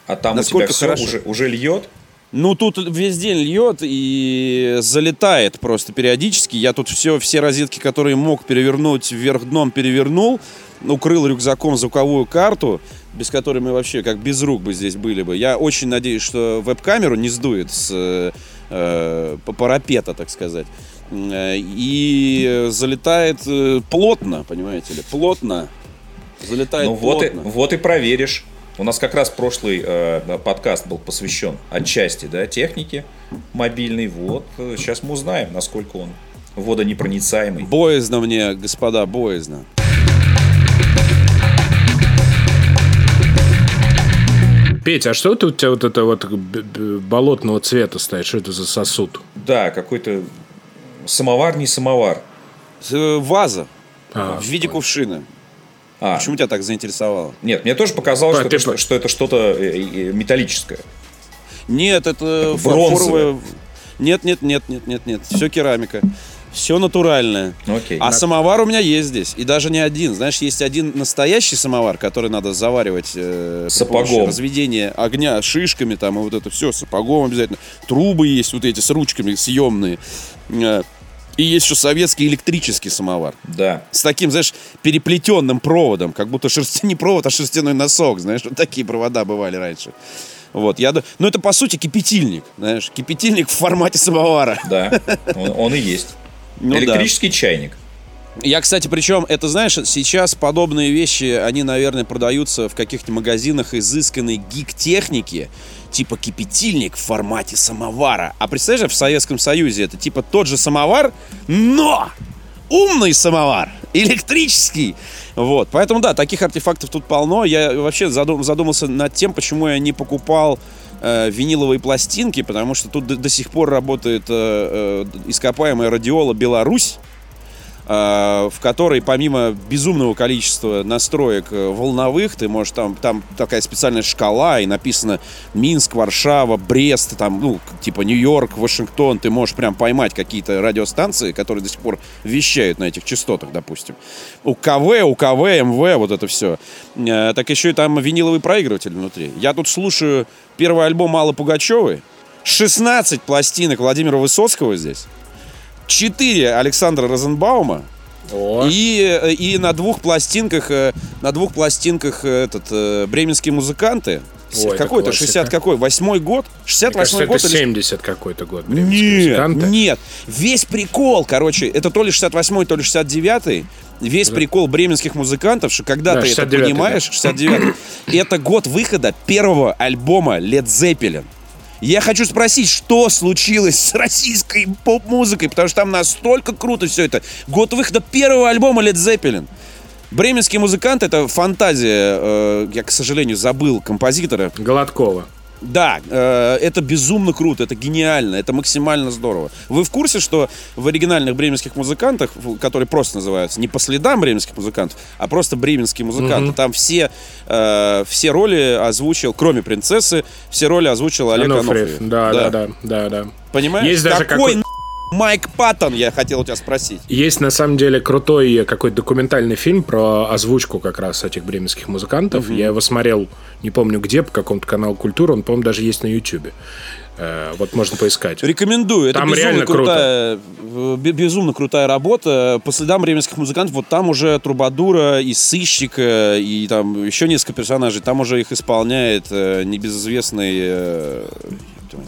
А там Насколько у тебя хорошо? уже, уже льет? Ну, тут весь день льет и залетает просто периодически. Я тут все, все розетки, которые мог перевернуть вверх дном, перевернул. Укрыл рюкзаком звуковую карту, без которой мы вообще как без рук бы здесь были бы. Я очень надеюсь, что веб-камеру не сдует с э, э, парапета, так сказать. Э, И залетает э, плотно, понимаете ли, плотно. Залетает Ну вот и, плотно. вот и проверишь. У нас как раз прошлый э, подкаст был посвящен отчасти да, технике мобильной. Вот э, сейчас мы узнаем, насколько он водонепроницаемый. Боязно мне, господа, боязно. Петя, а что это у тебя вот это вот болотного цвета стоит? Что это за сосуд? Да, какой-то самовар не самовар. Э, Ваза. в виде кувшина. А, Почему тебя так заинтересовало? нет, мне тоже показалось, А, что, ты это, что, что это что-то э, э, металлическое. Нет, это Бронзовое. Нет, нет, нет, нет, нет, нет. Все керамика. Все натуральное. Ну, окей. А самовар у меня есть здесь. И даже не один. Знаешь, есть один настоящий самовар, который надо заваривать э, Сапогом. помощи разведения огня шишками там и вот это все, сапогом обязательно. Трубы есть вот эти с ручками съемные. И есть еще советский электрический самовар. Да. С таким, знаешь, переплетенным проводом, как будто шерсти... не провод, а шерстяной носок, знаешь, вот такие провода бывали раньше. Вот, я... Ну, это, по сути, кипятильник, знаешь, кипятильник в формате самовара. Да, он, он и есть. Ну да. Электрический чайник. Я, кстати, причем, это, знаешь, сейчас подобные вещи, они, наверное, продаются в каких-то магазинах изысканной гик-техники, типа кипятильник в формате самовара. А представляешь, в Советском Союзе это типа тот же самовар, но умный самовар, электрический. Вот, поэтому, да, таких артефактов тут полно. Я вообще задум- задумался над тем, почему я не покупал э, виниловые пластинки, потому что тут до, до сих пор работает э, э, ископаемая радиола «Беларусь», в которой помимо безумного количества настроек э, волновых, ты можешь там, там такая специальная шкала, и написано Минск, Варшава, Брест, там, ну, типа Нью-Йорк, Вашингтон, ты можешь прям поймать какие-то радиостанции, которые до сих пор вещают на этих частотах, допустим. У КВ, у КВ, МВ, вот это все. Э, так еще и там виниловый проигрыватель внутри. Я тут слушаю первый альбом Аллы Пугачевой, 16 пластинок Владимира Высоцкого здесь. 4 Александра Розенбаума О, и, э, и на двух пластинках э, на двух пластинках э, этот бременские музыканты Ой, какой-то классика. 60 какой восьмой год мне 68 кажется, год это или 70 какой-то год. нет, музыканты. нет. Весь прикол, короче, это то ли 68-й, то ли 69-й. Весь прикол бременских музыкантов, что когда Да, ты это 69-й, понимаешь, 69-й, это год выхода первого альбома Led Zeppelin. Я хочу спросить, что случилось с российской поп-музыкой, потому что там настолько круто все это. Год выхода первого альбома Led Zeppelin. Бременский музыкант это фантазия. э, я, к сожалению, забыл композитора. Голодкова. Да, э, это безумно круто, это гениально, это максимально здорово. Вы в курсе, что в оригинальных бременских музыкантах, которые просто называются не по следам бременских музыкантов, а просто бременские музыканты, там все, э, все роли озвучил, кроме принцессы, все роли озвучил Олег Ануфриев. Ануфриев. Да, да, да, да, да. Понимаешь? Есть даже Какой какой- Майк Паттон, я хотел у тебя спросить. Есть на самом деле крутой какой-то документальный фильм про озвучку как раз этих бременских музыкантов. Я его смотрел, не помню где, по какому-то каналу культуры. Он, по-моему, даже есть на Ютубе. Э, Вот можно поискать. Рекомендую. Это Там безумно реально крутая, э, бе- безумно крутая работа. По следам бременских музыкантов, вот там уже Трубадура и Сыщика, и там еще несколько персонажей. Там уже их исполняет э, небезызвестный, э,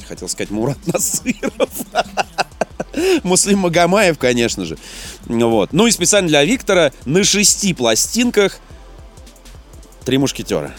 хотел сказать, Мурат Насыров. Муслим Магомаев, конечно же. Вот. Ну и специально для Виктора на шести пластинках «Три мушкетера».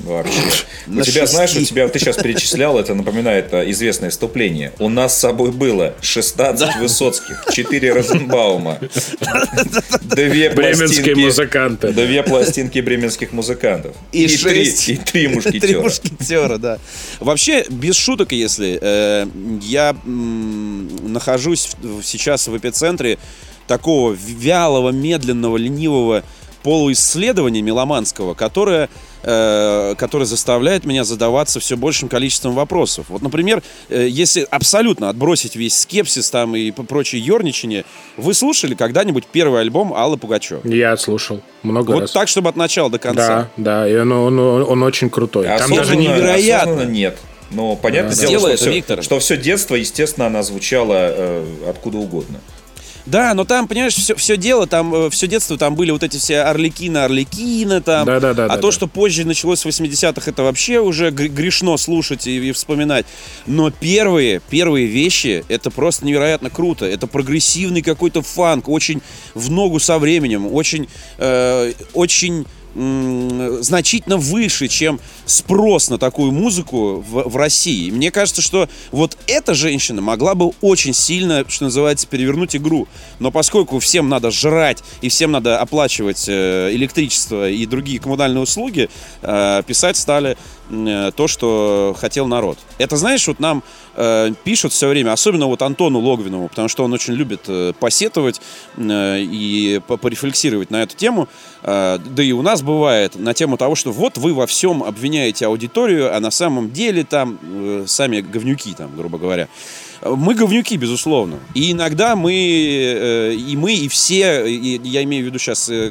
Вообще. У На тебя, знаешь, у шести. тебя, ты сейчас перечислял, это напоминает а, известное вступление. У нас с собой было 16 Высоцких, 4 Розенбаума, две Бременские пластинки, музыканты. две пластинки бременских музыкантов. И три, шесть. и три Три мушкетера. мушкетера, да. Вообще, без шуток, если э, я м, нахожусь в- сейчас в эпицентре такого вялого, медленного, ленивого полуисследования меломанского, которое, э, которое заставляет меня задаваться все большим количеством вопросов. Вот, например, э, если абсолютно отбросить весь скепсис там и п- прочее ерничание, вы слушали когда-нибудь первый альбом Аллы Пугачевой? Я слушал много Вот раз. так, чтобы от начала до конца. Да, да, и он, он, он очень крутой. Там даже не... невероятно. нет. Но понятное Да. дело, что, это, все, Виктор. что все детство, естественно, она звучала э, откуда угодно. Да, но там, понимаешь, все, все дело, там, все детство, там были вот эти все Орликина, Орликина, там. Да-да-да, а да, то, да. что позже началось в 80-х, это вообще уже гр- грешно слушать и, и вспоминать. Но первые, первые вещи, это просто невероятно круто. Это прогрессивный какой-то фанк, очень в ногу со временем, очень, э, очень значительно выше, чем спрос на такую музыку в, в России. Мне кажется, что вот эта женщина могла бы очень сильно, что называется, перевернуть игру. Но поскольку всем надо жрать и всем надо оплачивать э, электричество и другие коммунальные услуги, э, писать стали э, то, что хотел народ. Это, знаешь, вот нам э, пишут все время, особенно вот Антону Логвинову, потому что он очень любит э, посетовать э, и порефлексировать на эту тему. Э, да и у нас бывает на тему того, что вот вы во всем обвиняете аудиторию, а на самом деле там э, сами говнюки, там, грубо говоря. Мы говнюки, безусловно. И иногда мы, э, и мы, и все, и я имею в виду сейчас э,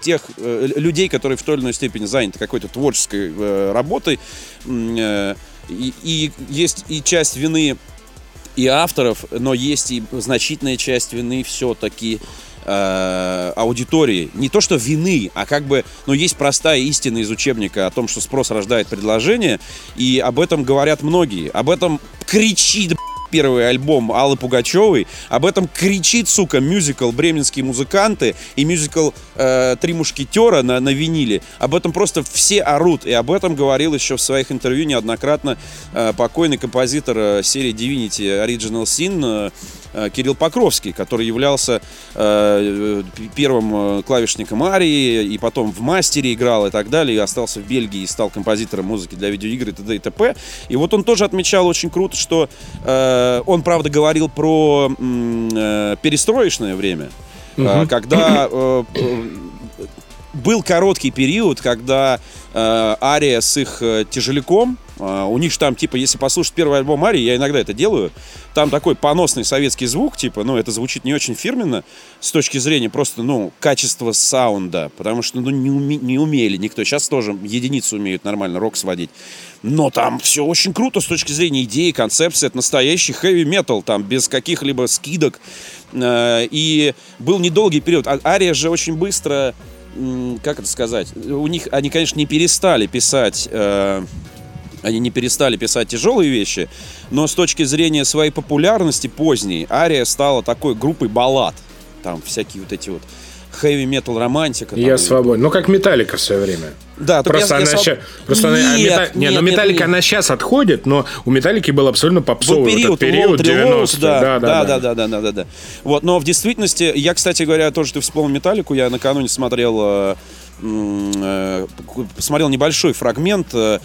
тех э, людей, которые в той или иной степени заняты какой-то творческой работой, и, и есть и часть вины и авторов, но есть и значительная часть вины все-таки э, аудитории. Не то, что вины, а как бы, ну, есть простая истина из учебника о том, что спрос рождает предложение, и об этом говорят многие. Об этом кричит первый альбом Аллы Пугачевой. Об этом кричит, сука, мюзикл «Бременские музыканты» и мюзикл э, «Три мушкетера» на, на виниле. Об этом просто все орут. И об этом говорил еще в своих интервью неоднократно э, покойный композитор э, серии Divinity Original Sin э, Кирилл Покровский, который являлся э, первым э, клавишником Арии, и потом в мастере играл и так далее, и остался в Бельгии и стал композитором музыки для видеоигр и т.д. и т.п. И вот он тоже отмечал очень круто, что э, он, правда, говорил про э, перестроечное время, угу. когда э, был короткий период, когда э, Ария с их э, тяжеляком а, у них же там, типа, если послушать первый альбом Арии, я иногда это делаю, там такой поносный советский звук, типа, ну, это звучит не очень фирменно с точки зрения просто, ну, качества саунда, потому что, ну, не, уме, не умели никто. Сейчас тоже единицы умеют нормально рок сводить. Но там все очень круто с точки зрения идеи, концепции. Это настоящий хэви-метал, там, без каких-либо скидок. А, и был недолгий период. А Ария же очень быстро, как это сказать, у них, они, конечно, не перестали писать э, они не перестали писать тяжелые вещи, но с точки зрения своей популярности поздней, Ария стала такой группой баллад. Там всякие вот эти вот хэви метал романтика. Я свободен. Ну, как Металлика в свое время. Да, просто я, она я сейчас... Просто нет, она, мета... нет, не, ну Металлика нет. она сейчас отходит, но у Металлики был абсолютно попсовый был период, период 90 да, да, да, да, да, да, да, да, да. Вот, но в действительности, я, кстати говоря, тоже ты вспомнил Металлику, я накануне смотрел э, Э, посмотрел небольшой фрагмент э,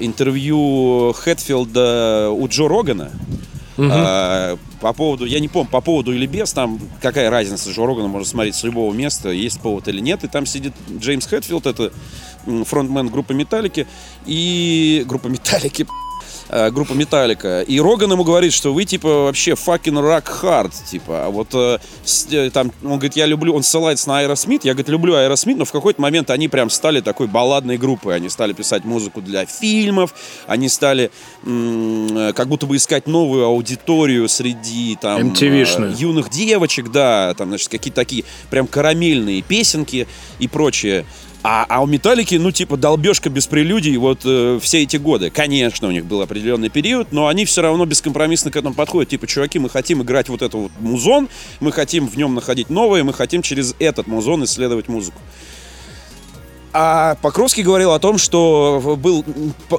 интервью Хэтфилда у Джо Рогана. Угу. По поводу, я не помню, по поводу или без, там какая разница, Джо Рогана можно смотреть с любого места, есть повод или нет, и там сидит Джеймс Хэтфилд, это фронтмен группы Металлики, и группа Металлики, э, группа Металлика. И Роган ему говорит, что вы, типа, вообще fucking rock hard, типа. А вот э, с, э, там, он говорит, я люблю, он ссылается на Аэросмит, я, говорит, люблю Аэросмит, но в какой-то момент они прям стали такой балладной группой. Они стали писать музыку для фильмов, они стали м- как будто бы искать новую аудиторию среди там э, юных девочек, да, там, значит, какие-то такие прям карамельные песенки и прочее. А, а у Металлики, ну, типа, долбежка без прелюдий вот э, все эти годы. Конечно, у них был определенный период, но они все равно бескомпромиссно к этому подходят. Типа, чуваки, мы хотим играть вот этот вот музон, мы хотим в нем находить новое, мы хотим через этот музон исследовать музыку. А Покровский говорил о том, что был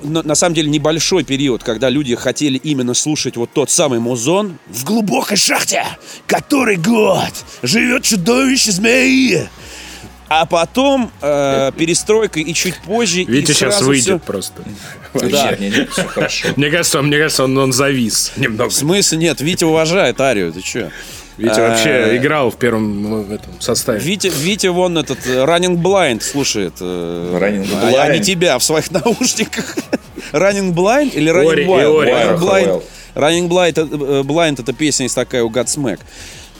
на самом деле небольшой период, когда люди хотели именно слушать вот тот самый музон в глубокой шахте, который год живет чудовище змеи. А потом э, перестройка и чуть позже. Витя сейчас выйдет все... просто. Да. Мне кажется, мне кажется, он, он завис немного. В смысле? Нет, Витя уважает Арию, ты что? Витя вообще э, играл в первом ну, этом составе. Витя, Витя вон этот э, Running Blind слушает. Э, Running Blind. А, а не тебя в своих наушниках. Running Blind или Running Blind? Running Blind. Running Blind, Blind это песня из такая у Godsmack.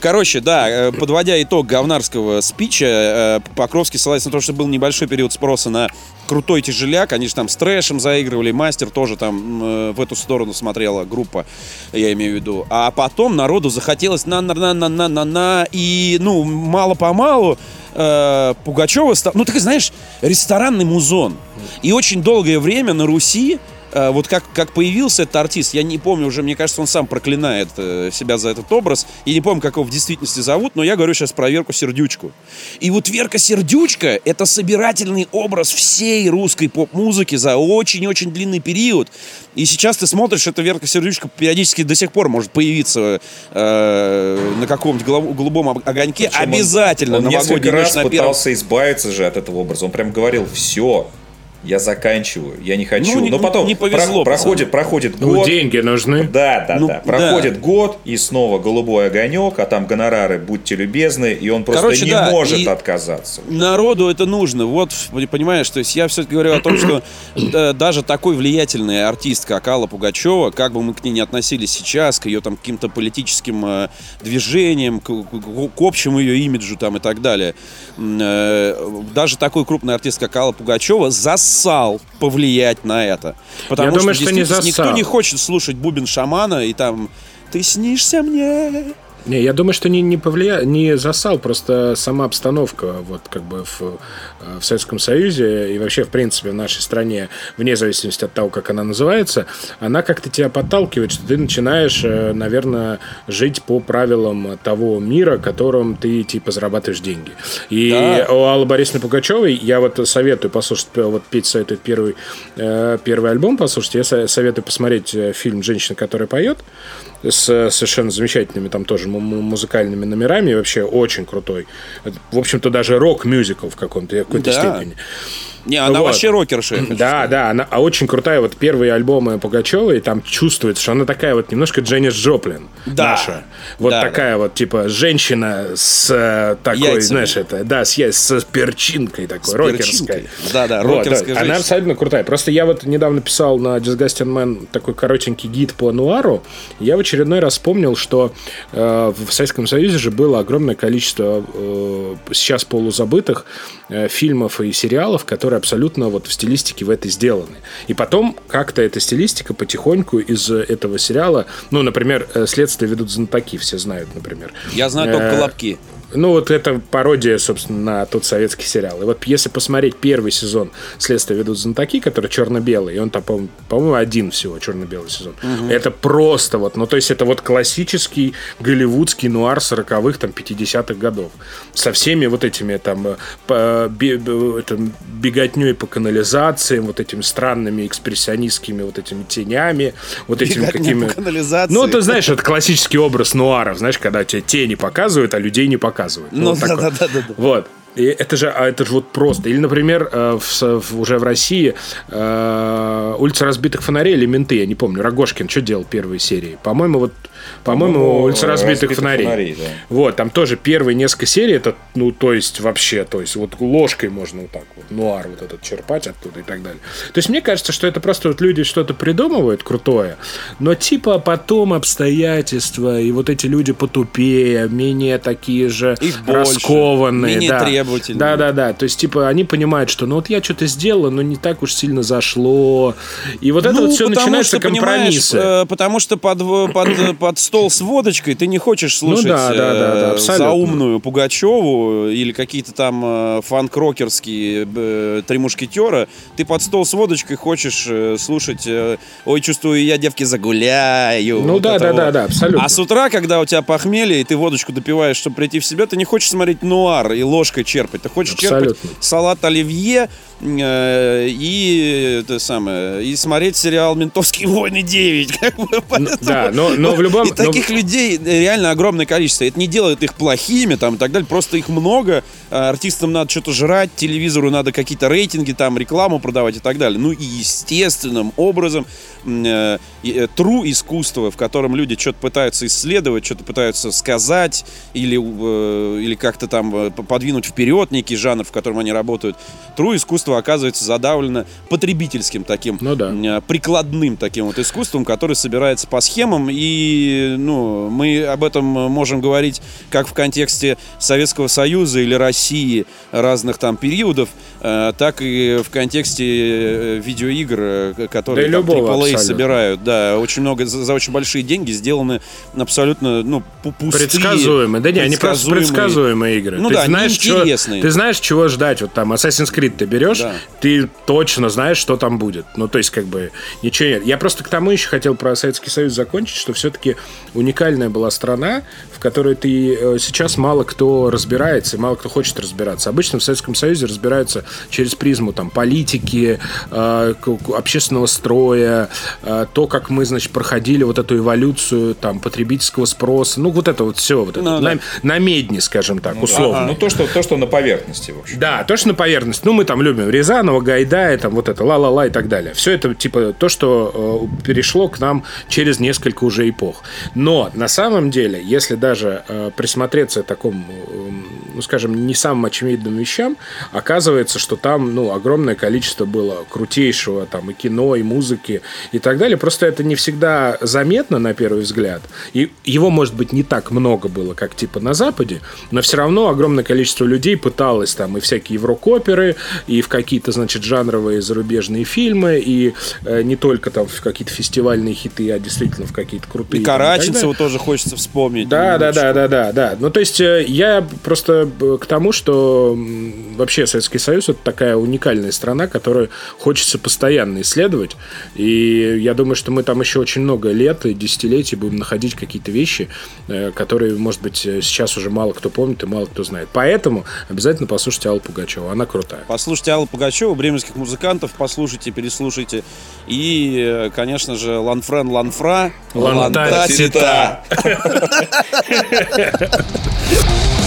Короче, да, э, подводя итог говнарского спича, э, Покровский ссылается на то, что был небольшой период спроса на крутой тяжеляк. Они же там с трэшем заигрывали, мастер тоже там э, в эту сторону смотрела группа, я имею в виду. А потом народу захотелось на-на-на-на-на-на, и, ну, мало-помалу э, Пугачева стал... Ну, ты знаешь, ресторанный музон. И очень долгое время на Руси вот как, как появился этот артист, я не помню уже, мне кажется, он сам проклинает э, себя за этот образ. Я не помню, как его в действительности зовут, но я говорю сейчас про Верку Сердючку. И вот Верка Сердючка — это собирательный образ всей русской поп-музыки за очень-очень длинный период. И сейчас ты смотришь, эта Верка Сердючка периодически до сих пор может появиться э, на каком-нибудь голубом огоньке. Причем Обязательно он, он несколько раз пытался избавиться же от этого образа. Он прям говорил, все, я заканчиваю, я не хочу. Ну, не- Но потом не повезло, про- проходит, проходит Ну, год. деньги нужны. Да, да, Ну, да. да. Проходит год, и снова голубой огонек, а там гонорары, будьте любезны, и он просто Короче, не да, может и- отказаться. Народу это нужно. Вот, понимаешь, то есть я все-таки говорю о том, что э, даже такой влиятельный артист, как Алла Пугачева, как бы мы к ней не относились сейчас, к ее там каким-то политическим э, движениям, к, к- к общему ее имиджу там и так далее, э, даже такой крупный артист, как Алла Пугачева, зассал повлиять на это. Потому Я думаю, что, что не действительно, никто не хочет слушать бубен шамана и там «Ты снишься мне». Не, я думаю, что не, не повлия... не засал, просто сама обстановка вот как бы в, э, в Советском Союзе и вообще, в принципе, в нашей стране, вне зависимости от того, как она называется, она как-то тебя подталкивает, что ты начинаешь, э, наверное, жить по правилам того мира, которым ты, типа, зарабатываешь деньги. И Да. у Аллы Борисовны Пугачевой я вот советую послушать, п- вот Петь советует первый, э, первый альбом послушать, я со- советую посмотреть э, фильм «Женщина, которая поет», с совершенно замечательными там тоже му- му- музыкальными номерами, вообще очень крутой. В общем-то, даже рок-мюзикл в каком-то какой-то Да. степени. Не, она Вот. вообще рокерша. Да, сказать. да, она а очень крутая. Вот первые альбомы Пугачевой, там чувствуется, что она такая вот немножко Дженнис Джоплин Да. наша. Вот Да, такая вот, типа, женщина с э, такой, Яйцами. знаешь, это, да, с, я- с перчинкой такой, С рокерской. перчинкой. Да-да, Вот, рокерская Она женщина. абсолютно крутая. Просто я вот недавно писал на Disgusting Man такой коротенький гид по нуару. Я в очередной раз вспомнил, что э, в Советском Союзе же было огромное количество э, сейчас полузабытых э, фильмов и сериалов, которые абсолютно вот в стилистике в этой сделаны. И потом как-то эта стилистика потихоньку из этого сериала, ну, например, э, «Следствие ведут знатоки», все знают, например. Я знаю только Э, колобки. Ну, вот это пародия, собственно, на тот советский сериал. И вот если посмотреть первый сезон «Следствие ведут знатоки», который черно-белый, и он там, по- по-моему, один всего черно-белый сезон. Это просто вот, ну, то есть это вот классический голливудский нуар 40-х, там, 50-х годов. Со всеми вот этими там э, по- бе- бе- это, беготней по канализациям, вот этими странными экспрессионистскими вот этими тенями, вот этими какими... Ну, ты знаешь, это классический образ нуаров, знаешь, когда тебе тени показывают, а людей не показывают. Ну, вот такой. да-да-да-да. Вот. И это же, а это же вот просто. Или, например, э, в в- уже в России э, улица разбитых фонарей или менты, я не помню. Рогошкин что делал первые серии? По-моему, вот, по-моему, По-моему, улица разбитых, «Разбитых фонарей. фонарей», да. Вот, там тоже первые несколько серий, это, ну, то есть вообще, то есть вот ложкой можно вот так вот, нуар вот этот черпать оттуда и так далее. То есть мне кажется, что это просто вот люди что-то придумывают крутое, но типа потом обстоятельства, и вот эти люди потупее, менее такие же Их больше, раскованные. менее да. требовательные. Да, да, да. То есть, типа, они понимают, что ну вот я что-то сделала, но не так уж сильно зашло. И вот это Ну, вот все потому начинаются что, компромиссы. э, потому что под, в- под, под стол с водочкой ты не хочешь слушать Ну да, да, да, да, э, абсолютно. заумную Пугачеву или какие-то там э, фанк-рокерские э, три мушкетера. Ты под стол с водочкой хочешь э, слушать э, «Ой, чувствую, я, девки, загуляю». Ну вот да, да, вот. да, да, абсолютно. А с утра, когда у тебя похмелье, и ты водочку допиваешь, чтобы прийти в себя, ты не хочешь смотреть нуар и ложкой черпать. Ты хочешь черпать Абсолютно. салат оливье и это самое и смотреть сериал «Ментовские войны 9». Как бы, поэтому- да, но- но в любом- И таких людей реально огромное количество. Это не делает их плохими там, и так далее. Просто их много. А Артистам надо что-то жрать, телевизору надо какие-то рейтинги, там, рекламу продавать и так далее. Ну и естественным образом э, э, тру искусство, в котором люди что-то пытаются исследовать, что-то пытаются сказать или, э, или как-то там э, подвинуть вперед некий жанр, в котором они работают. Тру искусство оказывается задавлено потребительским таким Ну да. э, прикладным таким вот искусством, который собирается по схемам. И ну, мы об этом можем говорить как в контексте Советского Союза или России разных там периодов, так и в контексте э, видеоигр, э, которые Да там любого AAA собирают. Да, очень много, за, за очень большие деньги сделаны абсолютно ну, пу- пустые. Предсказуемые. Да не, они просто предсказуемые. игры. Ну ты да, знаешь, чего, ты знаешь, чего ждать. Вот там Assassin's Creed ты берешь, Да. ты точно знаешь, что там будет. Ну, то есть, как бы, ничего нет. Я просто к тому еще хотел про Советский Союз закончить, что все-таки уникальная была страна, в которой ты э, сейчас мало кто разбирается, и мало кто хочет разбираться. Обычно в Советском Союзе разбираются через призму там политики, э, общественного строя, э, то, как мы, значит, проходили вот эту эволюцию там потребительского спроса, ну вот это вот все, вот это, ну, на, да. на медне, скажем так, ну, условно. Ага. Ну то что, то, что на поверхности, в общем. Да, то, что на поверхности. Ну мы там любим Рязанова, Гайдая, там вот это ла-ла-ла и так далее. Все это типа то, что э, перешло к нам через несколько уже эпох. Но на самом деле, если даже э, присмотреться к такому, э, ну скажем, не самым очевидным вещам, оказывается, что там ну огромное количество было крутейшего там и кино, и музыки и так далее. Просто это не всегда заметно на первый взгляд. И его, может быть, не так много было, как типа на Западе, но все равно огромное количество людей пыталось там и всякие еврокоперы, и в какие-то, значит, жанровые зарубежные фильмы, и э, не только там в какие-то фестивальные хиты, а действительно в какие-то крутые. И Караченцева тоже хочется вспомнить. Да, да, да, да, да, да. Ну, то есть э, я просто э, к тому, что вообще Советский Союз это такая уникальная страна, которую хочется постоянно исследовать. И я думаю, что мы там еще очень много лет и десятилетий будем находить какие-то вещи, э, которые, может быть, сейчас уже мало кто помнит и мало кто знает. Поэтому обязательно послушайте Аллу Пугачеву, она крутая. Послушайте Аллу Пугачеву, бременских музыкантов, послушайте, переслушайте. И, конечно же, Ланфрен Ланфра. Ланта-тита.